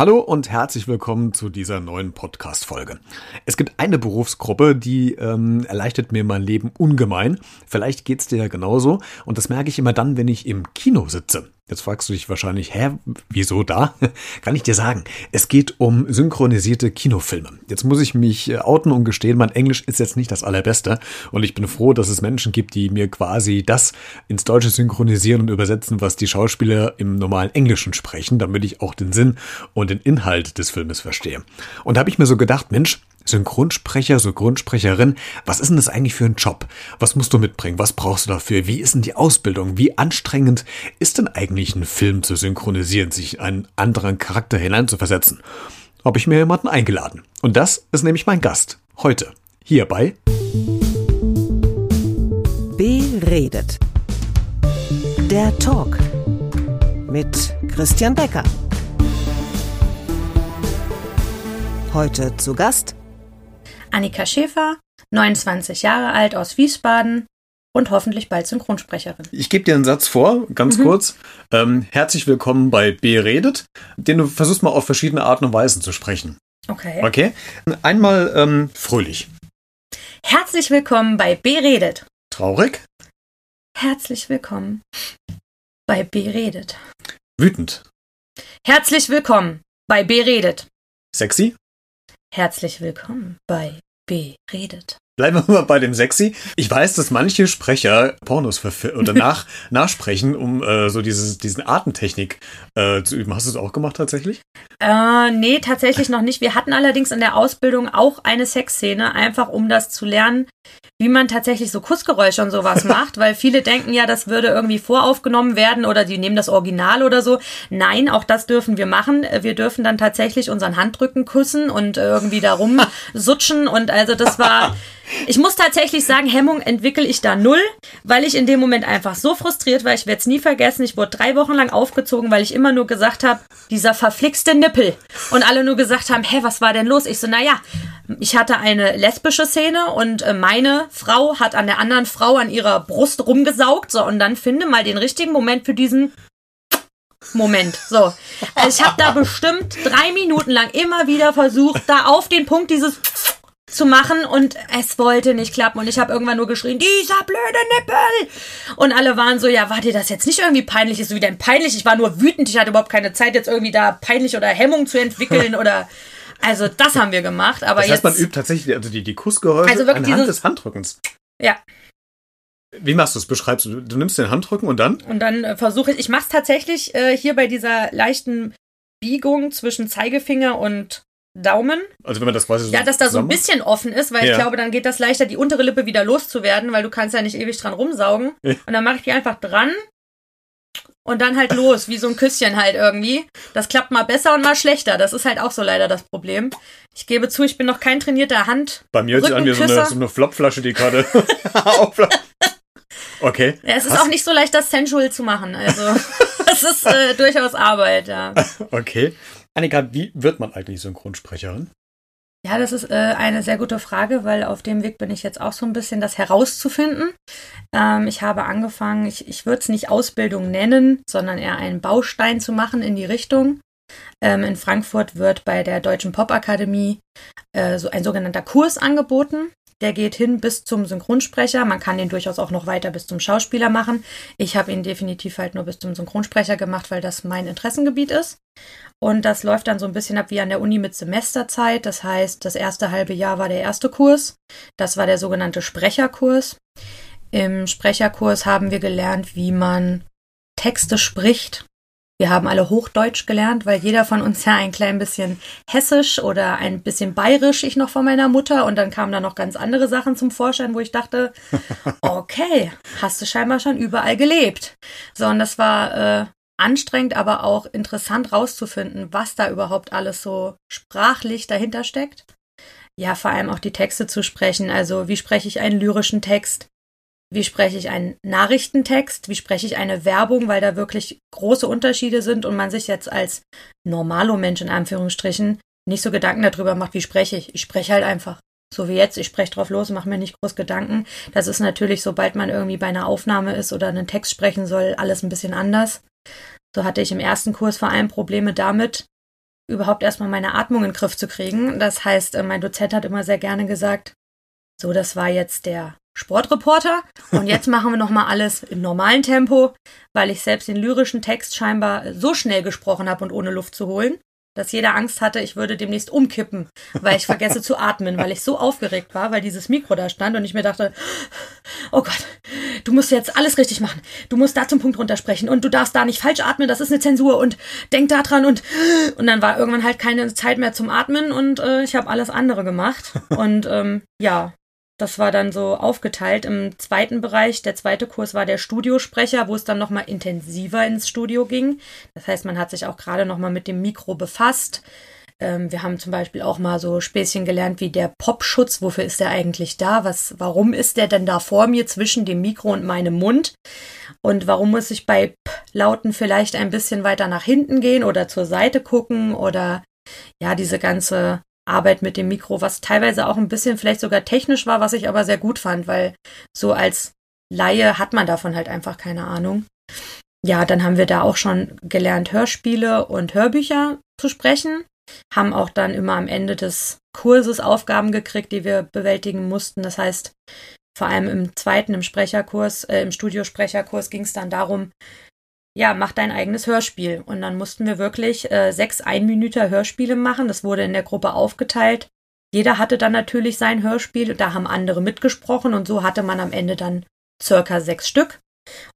Hallo und herzlich willkommen zu dieser neuen Podcast-Folge. Es gibt eine Berufsgruppe, die ähm, erleichtert mir mein Leben ungemein. Vielleicht geht's dir ja genauso. Und das merke ich immer dann, wenn ich im Kino sitze. Jetzt fragst du dich wahrscheinlich, hä, wieso da? Kann ich dir sagen, es geht um synchronisierte Kinofilme. Jetzt muss ich mich äh, outen und gestehen, mein Englisch ist jetzt nicht das allerbeste und ich bin froh, dass es Menschen gibt, die mir quasi das ins Deutsche synchronisieren und übersetzen, was die Schauspieler im normalen Englischen sprechen, damit ich auch den Sinn und den Inhalt des Filmes verstehe. Und da habe ich mir so gedacht, Mensch, Synchronsprecher, Synchronsprecherin, was ist denn das eigentlich für ein Job? Was musst du mitbringen? Was brauchst du dafür? Wie ist denn die Ausbildung? Wie anstrengend ist denn eigentlich ein Film zu synchronisieren, sich einen anderen Charakter hineinzuversetzen? Habe ich mir jemanden eingeladen. Und das ist nämlich mein Gast. Heute. Hier bei Beredet. Der Talk mit Christian Becker. Heute zu Gast Annika Schäfer, 29 Jahre alt aus Wiesbaden und hoffentlich bald Synchronsprecherin. Ich gebe dir einen Satz vor, ganz mhm. kurz. Ähm, herzlich willkommen bei Beredet, den du versuchst mal auf verschiedene Arten und Weisen zu sprechen. Okay. Okay. Einmal ähm, fröhlich. Herzlich willkommen bei Beredet. Traurig. Herzlich willkommen bei Beredet. Wütend. Herzlich willkommen bei Beredet. Sexy. Herzlich willkommen bei Beredet. Bleiben wir mal bei dem Sexy. Ich weiß, dass manche Sprecher Pornos oder nach, nachsprechen, um äh, so dieses, diesen Artentechnik äh, zu üben. Hast du es auch gemacht tatsächlich? Äh, nee, tatsächlich noch nicht. Wir hatten allerdings in der Ausbildung auch eine Sexszene, einfach um das zu lernen, wie man tatsächlich so Kussgeräusche und sowas macht, weil viele denken ja, das würde irgendwie voraufgenommen werden oder die nehmen das Original oder so. Nein, auch das dürfen wir machen. Wir dürfen dann tatsächlich unseren Handrücken küssen und irgendwie darum sutschen und also das war ich muss tatsächlich sagen, Hemmung entwickle ich da null, weil ich in dem Moment einfach so frustriert war. Ich werde es nie vergessen. Ich wurde drei Wochen lang aufgezogen, weil ich immer nur gesagt habe, dieser verflixte Nippel. Und alle nur gesagt haben, hä, was war denn los? Ich so, naja, ich hatte eine lesbische Szene und äh, meine Frau hat an der anderen Frau an ihrer Brust rumgesaugt. So, und dann finde mal den richtigen Moment für diesen Moment. So. Also ich habe da bestimmt drei Minuten lang immer wieder versucht, da auf den Punkt dieses zu machen und es wollte nicht klappen und ich habe irgendwann nur geschrien, dieser blöde Nippel! Und alle waren so, ja, war dir das jetzt nicht irgendwie peinlich? Ist so wie denn peinlich? Ich war nur wütend, ich hatte überhaupt keine Zeit, jetzt irgendwie da peinlich oder Hemmung zu entwickeln oder also das haben wir gemacht, aber das heißt, jetzt. man übt tatsächlich also die, die Kussgeräusche also anhand dieses, des Handrückens. Ja. Wie machst du es? Beschreibst du? Du nimmst den Handrücken und dann? Und dann äh, versuche ich, ich mache es tatsächlich äh, hier bei dieser leichten Biegung zwischen Zeigefinger und Daumen. Also wenn man das quasi so Ja, dass da so ein bisschen offen ist, weil ja. ich glaube, dann geht das leichter, die untere Lippe wieder loszuwerden, weil du kannst ja nicht ewig dran rumsaugen. Ja. Und dann mache ich die einfach dran und dann halt los, wie so ein Küsschen halt irgendwie. Das klappt mal besser und mal schlechter. Das ist halt auch so leider das Problem. Ich gebe zu, ich bin noch kein trainierter Hand. Bei mir hört sich an wie so eine, so eine Flopflasche, die gerade Okay. Ja, es ist Hast auch nicht so leicht, das sensual zu machen. Also, es ist äh, durchaus Arbeit, ja. Okay. Annika, wie wird man eigentlich Synchronsprecherin? Ja, das ist äh, eine sehr gute Frage, weil auf dem Weg bin ich jetzt auch so ein bisschen das herauszufinden. Ähm, ich habe angefangen, ich, ich würde es nicht Ausbildung nennen, sondern eher einen Baustein zu machen in die Richtung. Ähm, in Frankfurt wird bei der Deutschen Popakademie äh, so ein sogenannter Kurs angeboten. Der geht hin bis zum Synchronsprecher. Man kann den durchaus auch noch weiter bis zum Schauspieler machen. Ich habe ihn definitiv halt nur bis zum Synchronsprecher gemacht, weil das mein Interessengebiet ist. Und das läuft dann so ein bisschen ab wie an der Uni mit Semesterzeit. Das heißt, das erste halbe Jahr war der erste Kurs. Das war der sogenannte Sprecherkurs. Im Sprecherkurs haben wir gelernt, wie man Texte spricht. Wir haben alle Hochdeutsch gelernt, weil jeder von uns ja ein klein bisschen hessisch oder ein bisschen bayerisch, ich noch von meiner Mutter. Und dann kamen da noch ganz andere Sachen zum Vorschein, wo ich dachte, okay, hast du scheinbar schon überall gelebt. So, und das war äh, anstrengend, aber auch interessant rauszufinden, was da überhaupt alles so sprachlich dahinter steckt. Ja, vor allem auch die Texte zu sprechen. Also, wie spreche ich einen lyrischen Text? Wie spreche ich einen Nachrichtentext? Wie spreche ich eine Werbung, weil da wirklich große Unterschiede sind und man sich jetzt als normalo Mensch in Anführungsstrichen nicht so Gedanken darüber macht, wie spreche ich. Ich spreche halt einfach. So wie jetzt, ich spreche drauf los, mache mir nicht groß Gedanken. Das ist natürlich, sobald man irgendwie bei einer Aufnahme ist oder einen Text sprechen soll, alles ein bisschen anders. So hatte ich im ersten Kurs vor allem Probleme damit, überhaupt erstmal meine Atmung in den Griff zu kriegen. Das heißt, äh, mein Dozent hat immer sehr gerne gesagt, so, das war jetzt der Sportreporter und jetzt machen wir nochmal alles im normalen Tempo, weil ich selbst den lyrischen Text scheinbar so schnell gesprochen habe und ohne Luft zu holen, dass jeder Angst hatte, ich würde demnächst umkippen, weil ich vergesse zu atmen, weil ich so aufgeregt war, weil dieses Mikro da stand und ich mir dachte, oh Gott, du musst jetzt alles richtig machen. Du musst da zum Punkt runtersprechen und du darfst da nicht falsch atmen, das ist eine Zensur und denk da dran und und dann war irgendwann halt keine Zeit mehr zum Atmen und äh, ich habe alles andere gemacht und ähm, ja, das war dann so aufgeteilt im zweiten Bereich. Der zweite Kurs war der Studiosprecher, wo es dann nochmal intensiver ins Studio ging. Das heißt, man hat sich auch gerade nochmal mit dem Mikro befasst. Ähm, wir haben zum Beispiel auch mal so Späßchen gelernt wie der Popschutz. Wofür ist der eigentlich da? Was, warum ist der denn da vor mir zwischen dem Mikro und meinem Mund? Und warum muss ich bei P-Lauten vielleicht ein bisschen weiter nach hinten gehen oder zur Seite gucken oder ja, diese ganze Arbeit mit dem Mikro, was teilweise auch ein bisschen vielleicht sogar technisch war, was ich aber sehr gut fand, weil so als Laie hat man davon halt einfach keine Ahnung. Ja, dann haben wir da auch schon gelernt, Hörspiele und Hörbücher zu sprechen, haben auch dann immer am Ende des Kurses Aufgaben gekriegt, die wir bewältigen mussten. Das heißt, vor allem im zweiten, im Sprecherkurs, äh, im Studiosprecherkurs ging es dann darum, ja, mach dein eigenes Hörspiel. Und dann mussten wir wirklich äh, sechs Einminüter Hörspiele machen. Das wurde in der Gruppe aufgeteilt. Jeder hatte dann natürlich sein Hörspiel. Da haben andere mitgesprochen und so hatte man am Ende dann circa sechs Stück.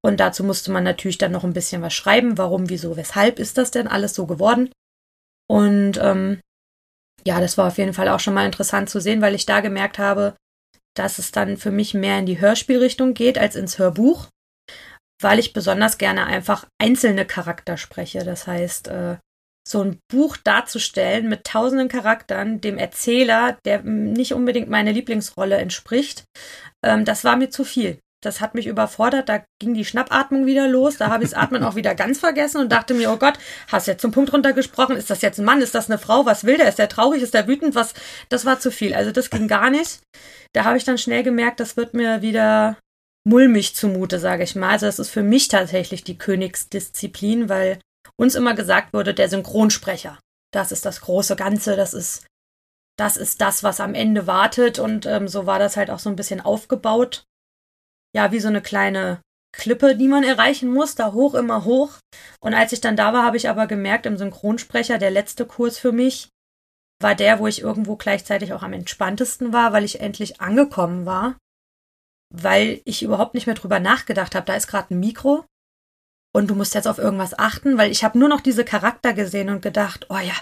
Und dazu musste man natürlich dann noch ein bisschen was schreiben. Warum, wieso, weshalb ist das denn alles so geworden? Und ähm, ja, das war auf jeden Fall auch schon mal interessant zu sehen, weil ich da gemerkt habe, dass es dann für mich mehr in die Hörspielrichtung geht als ins Hörbuch weil ich besonders gerne einfach einzelne Charakter spreche. Das heißt, äh, so ein Buch darzustellen mit tausenden Charakteren, dem Erzähler, der nicht unbedingt meine Lieblingsrolle entspricht, ähm, das war mir zu viel. Das hat mich überfordert, da ging die Schnappatmung wieder los, da habe ich das Atmen auch wieder ganz vergessen und dachte mir, oh Gott, hast jetzt zum Punkt runtergesprochen, ist das jetzt ein Mann, ist das eine Frau, was will der, ist der traurig, ist der wütend, was, das war zu viel, also das ging gar nicht. Da habe ich dann schnell gemerkt, das wird mir wieder mulmig zumute, sage ich mal. Also es ist für mich tatsächlich die Königsdisziplin, weil uns immer gesagt wurde, der Synchronsprecher, das ist das große Ganze, das ist das ist das, was am Ende wartet und ähm, so war das halt auch so ein bisschen aufgebaut. Ja, wie so eine kleine Klippe, die man erreichen muss, da hoch immer hoch. Und als ich dann da war, habe ich aber gemerkt, im Synchronsprecher, der letzte Kurs für mich, war der, wo ich irgendwo gleichzeitig auch am entspanntesten war, weil ich endlich angekommen war weil ich überhaupt nicht mehr drüber nachgedacht habe. Da ist gerade ein Mikro und du musst jetzt auf irgendwas achten, weil ich habe nur noch diese Charakter gesehen und gedacht, oh ja,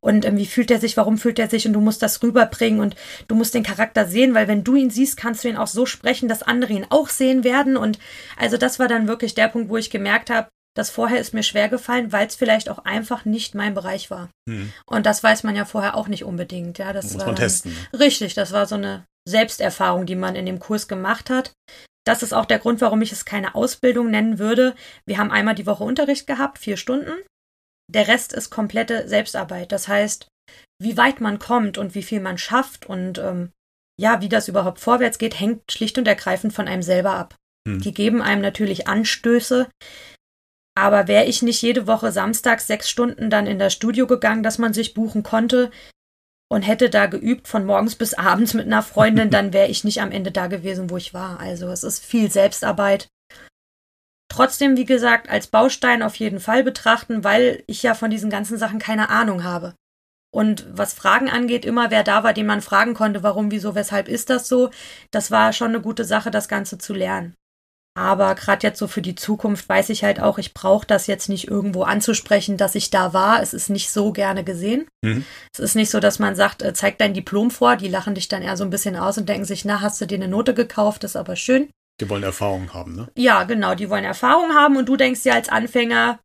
und ähm, wie fühlt er sich, warum fühlt er sich und du musst das rüberbringen und du musst den Charakter sehen, weil wenn du ihn siehst, kannst du ihn auch so sprechen, dass andere ihn auch sehen werden und also das war dann wirklich der Punkt, wo ich gemerkt habe, das vorher ist mir schwer gefallen, weil es vielleicht auch einfach nicht mein Bereich war. Hm. Und das weiß man ja vorher auch nicht unbedingt. Ja, das muss war man testen. Richtig, das war so eine Selbsterfahrung, die man in dem Kurs gemacht hat. Das ist auch der Grund, warum ich es keine Ausbildung nennen würde. Wir haben einmal die Woche Unterricht gehabt, vier Stunden. Der Rest ist komplette Selbstarbeit. Das heißt, wie weit man kommt und wie viel man schafft und ähm, ja, wie das überhaupt vorwärts geht, hängt schlicht und ergreifend von einem selber ab. Hm. Die geben einem natürlich Anstöße, aber wäre ich nicht jede Woche samstags sechs Stunden dann in das Studio gegangen, dass man sich buchen konnte, und hätte da geübt von morgens bis abends mit einer Freundin, dann wäre ich nicht am Ende da gewesen, wo ich war. Also es ist viel Selbstarbeit. Trotzdem, wie gesagt, als Baustein auf jeden Fall betrachten, weil ich ja von diesen ganzen Sachen keine Ahnung habe. Und was Fragen angeht, immer wer da war, den man fragen konnte, warum, wieso, weshalb ist das so, das war schon eine gute Sache, das Ganze zu lernen. Aber gerade jetzt so für die Zukunft weiß ich halt auch, ich brauche das jetzt nicht irgendwo anzusprechen, dass ich da war. Es ist nicht so gerne gesehen. Mhm. Es ist nicht so, dass man sagt, äh, zeig dein Diplom vor. Die lachen dich dann eher so ein bisschen aus und denken sich, na, hast du dir eine Note gekauft? Das ist aber schön. Die wollen Erfahrung haben, ne? Ja, genau. Die wollen Erfahrung haben und du denkst dir als Anfänger,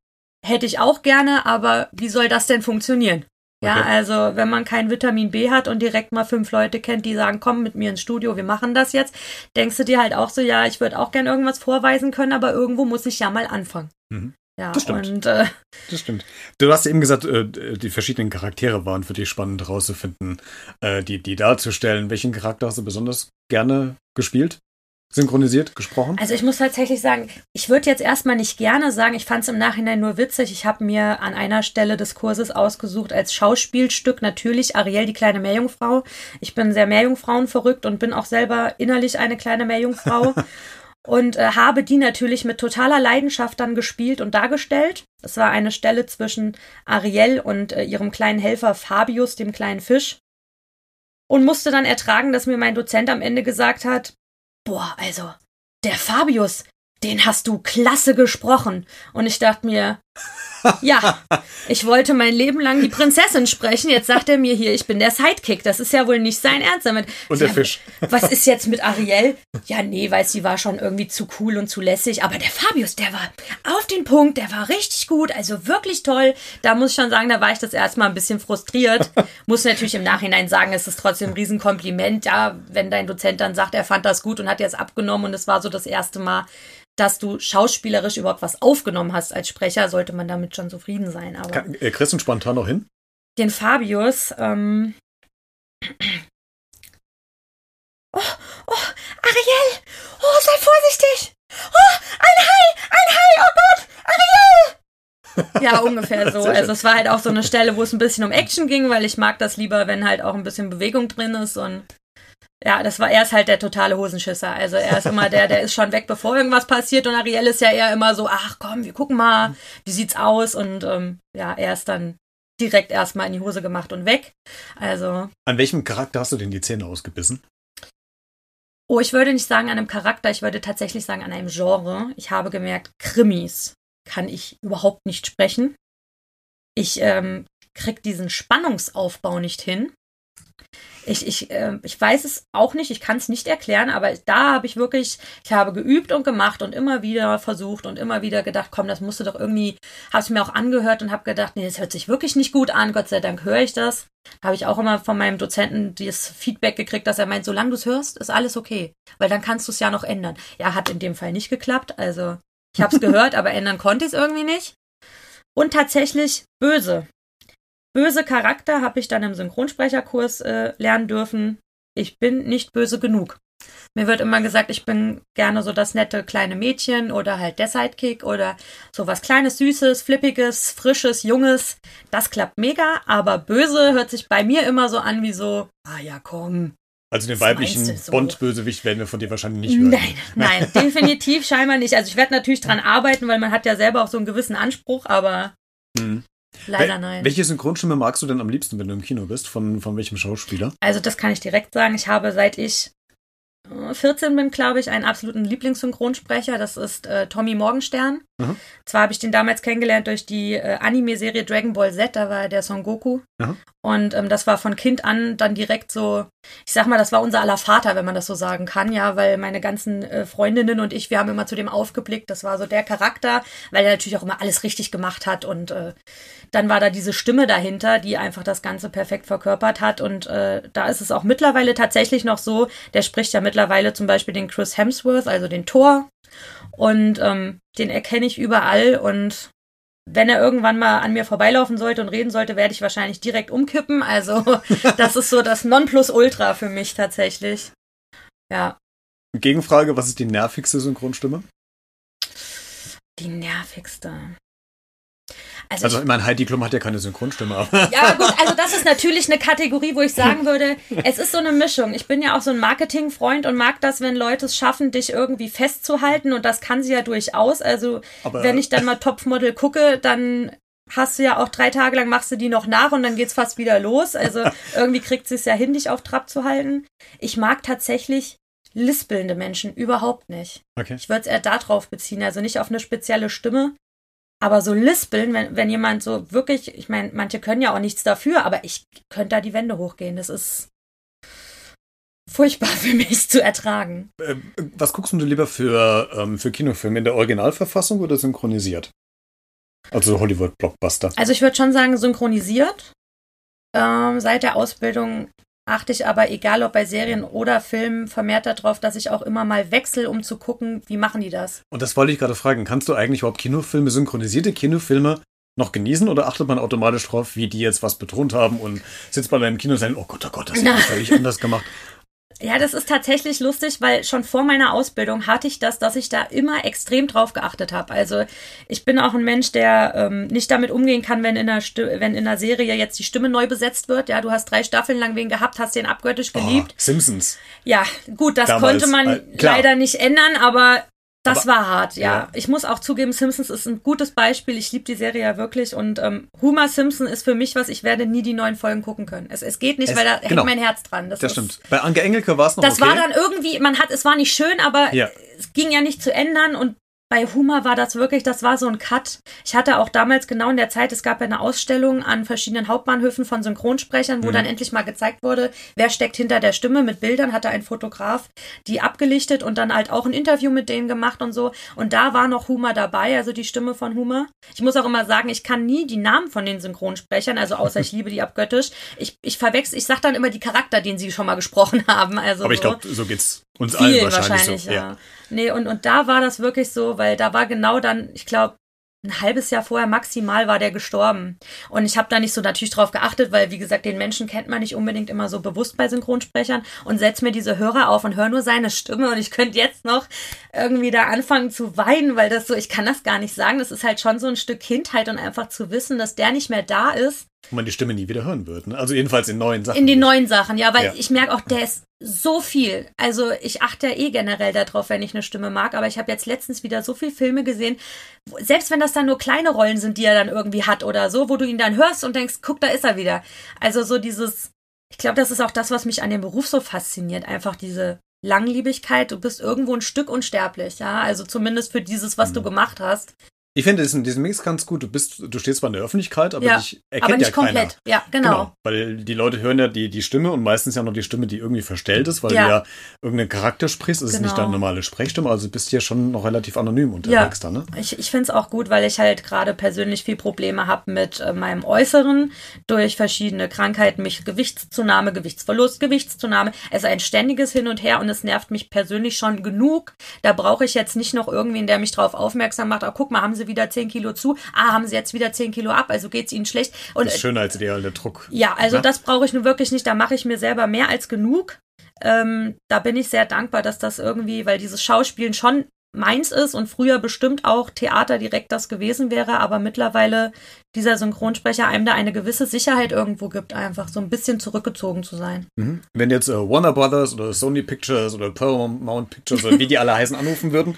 hätte ich auch gerne, aber wie soll das denn funktionieren? Ja, okay. also wenn man kein Vitamin B hat und direkt mal fünf Leute kennt, die sagen, komm mit mir ins Studio, wir machen das jetzt, denkst du dir halt auch so, ja, ich würde auch gern irgendwas vorweisen können, aber irgendwo muss ich ja mal anfangen. Mhm. Ja, das stimmt. Und, äh, das stimmt. Du hast eben gesagt, äh, die verschiedenen Charaktere waren für dich spannend herauszufinden, äh, die, die darzustellen. Welchen Charakter hast du besonders gerne gespielt? Synchronisiert, gesprochen? Also ich muss tatsächlich sagen, ich würde jetzt erstmal nicht gerne sagen, ich fand es im Nachhinein nur witzig. Ich habe mir an einer Stelle des Kurses ausgesucht als Schauspielstück natürlich Ariel, die kleine Meerjungfrau. Ich bin sehr Meerjungfrauen verrückt und bin auch selber innerlich eine kleine Meerjungfrau. und äh, habe die natürlich mit totaler Leidenschaft dann gespielt und dargestellt. Es war eine Stelle zwischen Ariel und äh, ihrem kleinen Helfer Fabius, dem kleinen Fisch. Und musste dann ertragen, dass mir mein Dozent am Ende gesagt hat, boah, also, der Fabius, den hast du klasse gesprochen. Und ich dachte mir, ja, ich wollte mein Leben lang die Prinzessin sprechen. Jetzt sagt er mir hier, ich bin der Sidekick. Das ist ja wohl nicht sein Ernst damit. Und der Fisch. Was ist jetzt mit Ariel? Ja, nee, weil sie war schon irgendwie zu cool und zu lässig. Aber der Fabius, der war auf den Punkt, der war richtig gut, also wirklich toll. Da muss ich schon sagen, da war ich das erstmal ein bisschen frustriert. Muss natürlich im Nachhinein sagen, es ist trotzdem ein Riesenkompliment. Ja, wenn dein Dozent dann sagt, er fand das gut und hat jetzt abgenommen und es war so das erste Mal, dass du schauspielerisch überhaupt was aufgenommen hast als Sprecher, sollte man damit schon zufrieden sein. Aber Kann, äh, kriegst du spontan noch hin? Den Fabius, ähm. Oh, oh, Ariel! Oh, sei vorsichtig! Oh, ein Hai! Ein Hai! Oh Gott! Ariel! Ja, ungefähr so. Also es war halt auch so eine Stelle, wo es ein bisschen um Action ging, weil ich mag das lieber, wenn halt auch ein bisschen Bewegung drin ist und ja, das war, er ist halt der totale Hosenschisser. Also er ist immer der, der ist schon weg, bevor irgendwas passiert. Und Ariel ist ja eher immer so, ach komm, wir gucken mal, wie sieht's aus? Und ähm, ja, er ist dann direkt erstmal in die Hose gemacht und weg. Also. An welchem Charakter hast du denn die Zähne ausgebissen? Oh, ich würde nicht sagen an einem Charakter, ich würde tatsächlich sagen an einem Genre. Ich habe gemerkt, Krimis kann ich überhaupt nicht sprechen. Ich ähm, krieg diesen Spannungsaufbau nicht hin. Ich, ich, äh, ich weiß es auch nicht, ich kann es nicht erklären, aber da habe ich wirklich, ich habe geübt und gemacht und immer wieder versucht und immer wieder gedacht, komm, das musst du doch irgendwie, habe es mir auch angehört und habe gedacht, nee, das hört sich wirklich nicht gut an, Gott sei Dank höre ich das. Habe ich auch immer von meinem Dozenten das Feedback gekriegt, dass er meint, solange du es hörst, ist alles okay, weil dann kannst du es ja noch ändern. Ja, hat in dem Fall nicht geklappt, also ich habe es gehört, aber ändern konnte ich es irgendwie nicht. Und tatsächlich böse böse Charakter habe ich dann im Synchronsprecherkurs äh, lernen dürfen. Ich bin nicht böse genug. Mir wird immer gesagt, ich bin gerne so das nette kleine Mädchen oder halt der Sidekick oder so was kleines, süßes, flippiges, frisches, junges. Das klappt mega, aber böse hört sich bei mir immer so an wie so, ah ja, komm. Also den weiblichen so? Bond-Bösewicht werden wir von dir wahrscheinlich nicht hören. Nein, nein, definitiv scheinbar nicht. Also ich werde natürlich dran arbeiten, weil man hat ja selber auch so einen gewissen Anspruch, aber mhm. Leider Wel nein. Welche Synchronstimme magst du denn am liebsten, wenn du im Kino bist? Von, von welchem Schauspieler? Also, das kann ich direkt sagen. Ich habe seit ich 14 bin, glaube ich, einen absoluten Lieblingssynchronsprecher. Das ist äh, Tommy Morgenstern. Mhm. Zwar habe ich den damals kennengelernt durch die äh, Anime-Serie Dragon Ball Z, da war der Son Goku. Mhm. Und ähm, das war von Kind an dann direkt so, ich sag mal, das war unser aller Vater, wenn man das so sagen kann, ja, weil meine ganzen äh, Freundinnen und ich, wir haben immer zu dem aufgeblickt. Das war so der Charakter, weil er natürlich auch immer alles richtig gemacht hat und äh, dann war da diese Stimme dahinter, die einfach das Ganze perfekt verkörpert hat. Und äh, da ist es auch mittlerweile tatsächlich noch so, der spricht ja mittlerweile zum Beispiel den Chris Hemsworth, also den Thor. Und ähm, den erkenne ich überall. Und wenn er irgendwann mal an mir vorbeilaufen sollte und reden sollte, werde ich wahrscheinlich direkt umkippen. Also das ist so das Nonplusultra für mich tatsächlich. Ja. Gegenfrage, was ist die nervigste Synchronstimme? Die nervigste. Also, also ich, meine, Heidi Klum hat ja keine Synchronstimme. Aber. Ja, gut, also das ist natürlich eine Kategorie, wo ich sagen würde, es ist so eine Mischung. Ich bin ja auch so ein Marketingfreund und mag das, wenn Leute es schaffen, dich irgendwie festzuhalten und das kann sie ja durchaus. Also aber, wenn ich dann mal Topmodel gucke, dann hast du ja auch drei Tage lang machst du die noch nach und dann geht's fast wieder los. Also irgendwie kriegt sie es ja hin, dich auf Trab zu halten. Ich mag tatsächlich lispelnde Menschen überhaupt nicht. Okay. Ich würde es eher darauf beziehen, also nicht auf eine spezielle Stimme, aber so lispeln, wenn, wenn jemand so wirklich, ich meine, manche können ja auch nichts dafür, aber ich könnte da die Wände hochgehen. Das ist furchtbar für mich zu ertragen. Äh, was guckst du lieber für, ähm, für Kinofilme in der Originalverfassung oder synchronisiert? Also Hollywood-Blockbuster. Also ich würde schon sagen synchronisiert. Ähm, seit der Ausbildung achte ich aber, egal ob bei Serien oder Filmen, vermehrt darauf, dass ich auch immer mal wechsle, um zu gucken, wie machen die das. Und das wollte ich gerade fragen. Kannst du eigentlich überhaupt Kinofilme, synchronisierte Kinofilme noch genießen oder achtet man automatisch drauf, wie die jetzt was betont haben und sitzt bei deinem Kino und sagt, oh Gott, oh Gott, das ist völlig anders gemacht? Ja, das ist tatsächlich lustig, weil schon vor meiner Ausbildung hatte ich das, dass ich da immer extrem drauf geachtet habe. Also ich bin auch ein Mensch, der ähm, nicht damit umgehen kann, wenn in, der wenn in einer Serie jetzt die Stimme neu besetzt wird. Ja, du hast drei Staffeln lang wen gehabt, hast den abgöttisch oh, geliebt. Oh, Simpsons. Ja, gut, das Damals, konnte man äh, leider nicht ändern, aber das aber, war hart, ja. ja. Ich muss auch zugeben, Simpsons ist ein gutes Beispiel. Ich liebe die Serie ja wirklich. Und ähm, Homer Simpson ist für mich was, ich werde nie die neuen Folgen gucken können. Es, es geht nicht, es, weil da genau. hängt mein Herz dran. Das, das stimmt. Bei Anke Engelke war es noch Das okay. war dann irgendwie, man hat, es war nicht schön, aber ja. es ging ja nicht zu ändern. Und bei Huma war das wirklich, das war so ein Cut. Ich hatte auch damals genau in der Zeit, es gab ja eine Ausstellung an verschiedenen Hauptbahnhöfen von Synchronsprechern, wo mhm. dann endlich mal gezeigt wurde, wer steckt hinter der Stimme mit Bildern, hatte ein Fotograf die abgelichtet und dann halt auch ein Interview mit denen gemacht und so. Und da war noch Huma dabei, also die Stimme von Huma. Ich muss auch immer sagen, ich kann nie die Namen von den Synchronsprechern, also außer ich liebe die abgöttisch. Ich, ich verwechsel, ich sag dann immer die Charakter, den sie schon mal gesprochen haben. Also Aber ich glaube, so geht's uns allen wahrscheinlich, wahrscheinlich so. Ja. ja. Nee, und, und da war das wirklich so, weil da war genau dann, ich glaube, ein halbes Jahr vorher maximal war der gestorben. Und ich habe da nicht so natürlich drauf geachtet, weil, wie gesagt, den Menschen kennt man nicht unbedingt immer so bewusst bei Synchronsprechern und setz mir diese Hörer auf und höre nur seine Stimme und ich könnte jetzt noch irgendwie da anfangen zu weinen, weil das so, ich kann das gar nicht sagen. Das ist halt schon so ein Stück Kindheit und einfach zu wissen, dass der nicht mehr da ist wo man die Stimme nie wieder hören wird. Ne? Also jedenfalls in neuen Sachen. In den neuen Sachen, ja, weil ja. ich merke auch, der ist so viel. Also ich achte ja eh generell darauf, wenn ich eine Stimme mag, aber ich habe jetzt letztens wieder so viele Filme gesehen, wo, selbst wenn das dann nur kleine Rollen sind, die er dann irgendwie hat oder so, wo du ihn dann hörst und denkst, guck, da ist er wieder. Also so dieses, ich glaube, das ist auch das, was mich an dem Beruf so fasziniert, einfach diese Langlebigkeit. Du bist irgendwo ein Stück unsterblich, ja, also zumindest für dieses, was mhm. du gemacht hast. Ich finde diesen, diesen Mix ganz gut. Du bist, du stehst zwar in der Öffentlichkeit, aber ja, dich erkennt aber nicht ja komplett. Keiner. Ja, genau. genau. Weil die Leute hören ja die, die Stimme und meistens ja noch die Stimme, die irgendwie verstellt ist, weil ja. du ja irgendeinen Charakter sprichst. Es genau. ist nicht deine genau. normale Sprechstimme, also bist du ja schon noch relativ anonym unterwegs ja. dann, ne? Ich, ich finde es auch gut, weil ich halt gerade persönlich viel Probleme habe mit äh, meinem Äußeren durch verschiedene Krankheiten, mich Gewichtszunahme, Gewichtsverlust, Gewichtszunahme. Es ist ein ständiges Hin und Her und es nervt mich persönlich schon genug. Da brauche ich jetzt nicht noch irgendwen, der mich darauf aufmerksam macht, oh, guck mal, haben sie wieder 10 Kilo zu. Ah, haben sie jetzt wieder 10 Kilo ab, also geht es ihnen schlecht. Und, das ist schöner als ideal der Druck. Ja, also ne? das brauche ich nun wirklich nicht. Da mache ich mir selber mehr als genug. Ähm, da bin ich sehr dankbar, dass das irgendwie, weil dieses Schauspielen schon meins ist und früher bestimmt auch Theater direkt das gewesen wäre, aber mittlerweile dieser Synchronsprecher einem da eine gewisse Sicherheit irgendwo gibt, einfach so ein bisschen zurückgezogen zu sein. Mhm. Wenn jetzt äh, Warner Brothers oder Sony Pictures oder Paramount Pictures oder wie die alle heißen anrufen würden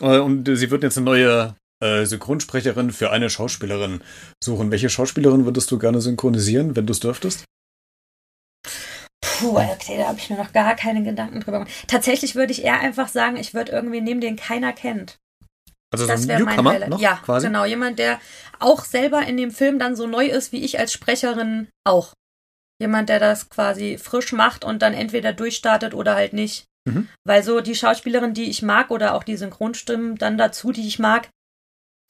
äh, und sie würden jetzt eine neue äh, Synchronsprecherin für eine Schauspielerin suchen. Welche Schauspielerin würdest du gerne synchronisieren, wenn du es dürftest? Puh, okay, da habe ich mir noch gar keine Gedanken drüber gemacht. Tatsächlich würde ich eher einfach sagen, ich würde irgendwie nehmen, den keiner kennt. Also das so ein Newcomer noch Ja, quasi? genau. Jemand, der auch selber in dem Film dann so neu ist, wie ich als Sprecherin auch. Jemand, der das quasi frisch macht und dann entweder durchstartet oder halt nicht. Mhm. Weil so die Schauspielerin, die ich mag oder auch die Synchronstimmen dann dazu, die ich mag,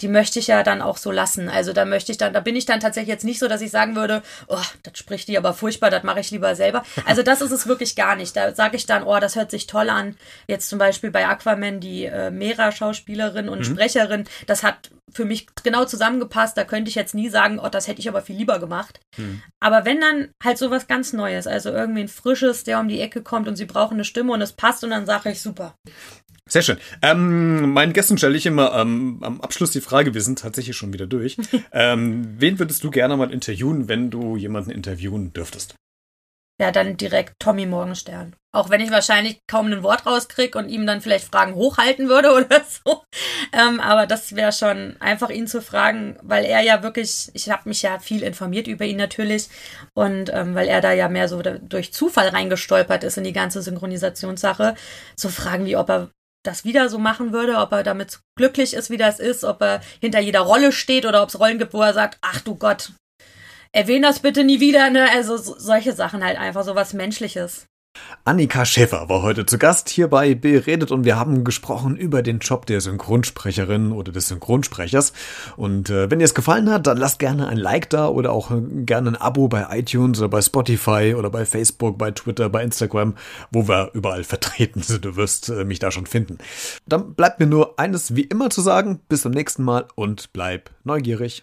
die möchte ich ja dann auch so lassen. Also da möchte ich dann, da bin ich dann tatsächlich jetzt nicht so, dass ich sagen würde, oh, das spricht die aber furchtbar, das mache ich lieber selber. Also das ist es wirklich gar nicht. Da sage ich dann, oh, das hört sich toll an. Jetzt zum Beispiel bei Aquaman die äh, Mera-Schauspielerin und mhm. Sprecherin, das hat für mich genau zusammengepasst. Da könnte ich jetzt nie sagen, oh, das hätte ich aber viel lieber gemacht. Mhm. Aber wenn dann halt so was ganz Neues, also irgendwie ein frisches, der um die Ecke kommt und sie brauchen eine Stimme und es passt und dann sage ich super. Sehr schön. Ähm, meinen Gästen stelle ich immer ähm, am Abschluss die Frage, wir sind tatsächlich schon wieder durch. ähm, wen würdest du gerne mal interviewen, wenn du jemanden interviewen dürftest? Ja, dann direkt Tommy Morgenstern. Auch wenn ich wahrscheinlich kaum ein Wort rauskriege und ihm dann vielleicht Fragen hochhalten würde oder so. Ähm, aber das wäre schon einfach ihn zu fragen, weil er ja wirklich, ich habe mich ja viel informiert über ihn natürlich und ähm, weil er da ja mehr so durch Zufall reingestolpert ist in die ganze Synchronisationssache, so fragen wie, ob er das wieder so machen würde, ob er damit glücklich ist, wie das ist, ob er hinter jeder Rolle steht oder ob es Rollen gibt, wo er sagt, ach du Gott, erwähne das bitte nie wieder, ne? Also so, solche Sachen halt einfach, so was Menschliches. Annika Schäfer war heute zu Gast hier bei Beredet und wir haben gesprochen über den Job der Synchronsprecherin oder des Synchronsprechers. Und äh, wenn ihr es gefallen hat, dann lasst gerne ein Like da oder auch äh, gerne ein Abo bei iTunes oder bei Spotify oder bei Facebook, bei Twitter, bei Instagram, wo wir überall vertreten sind. Du wirst äh, mich da schon finden. Dann bleibt mir nur eines wie immer zu sagen. Bis zum nächsten Mal und bleib neugierig.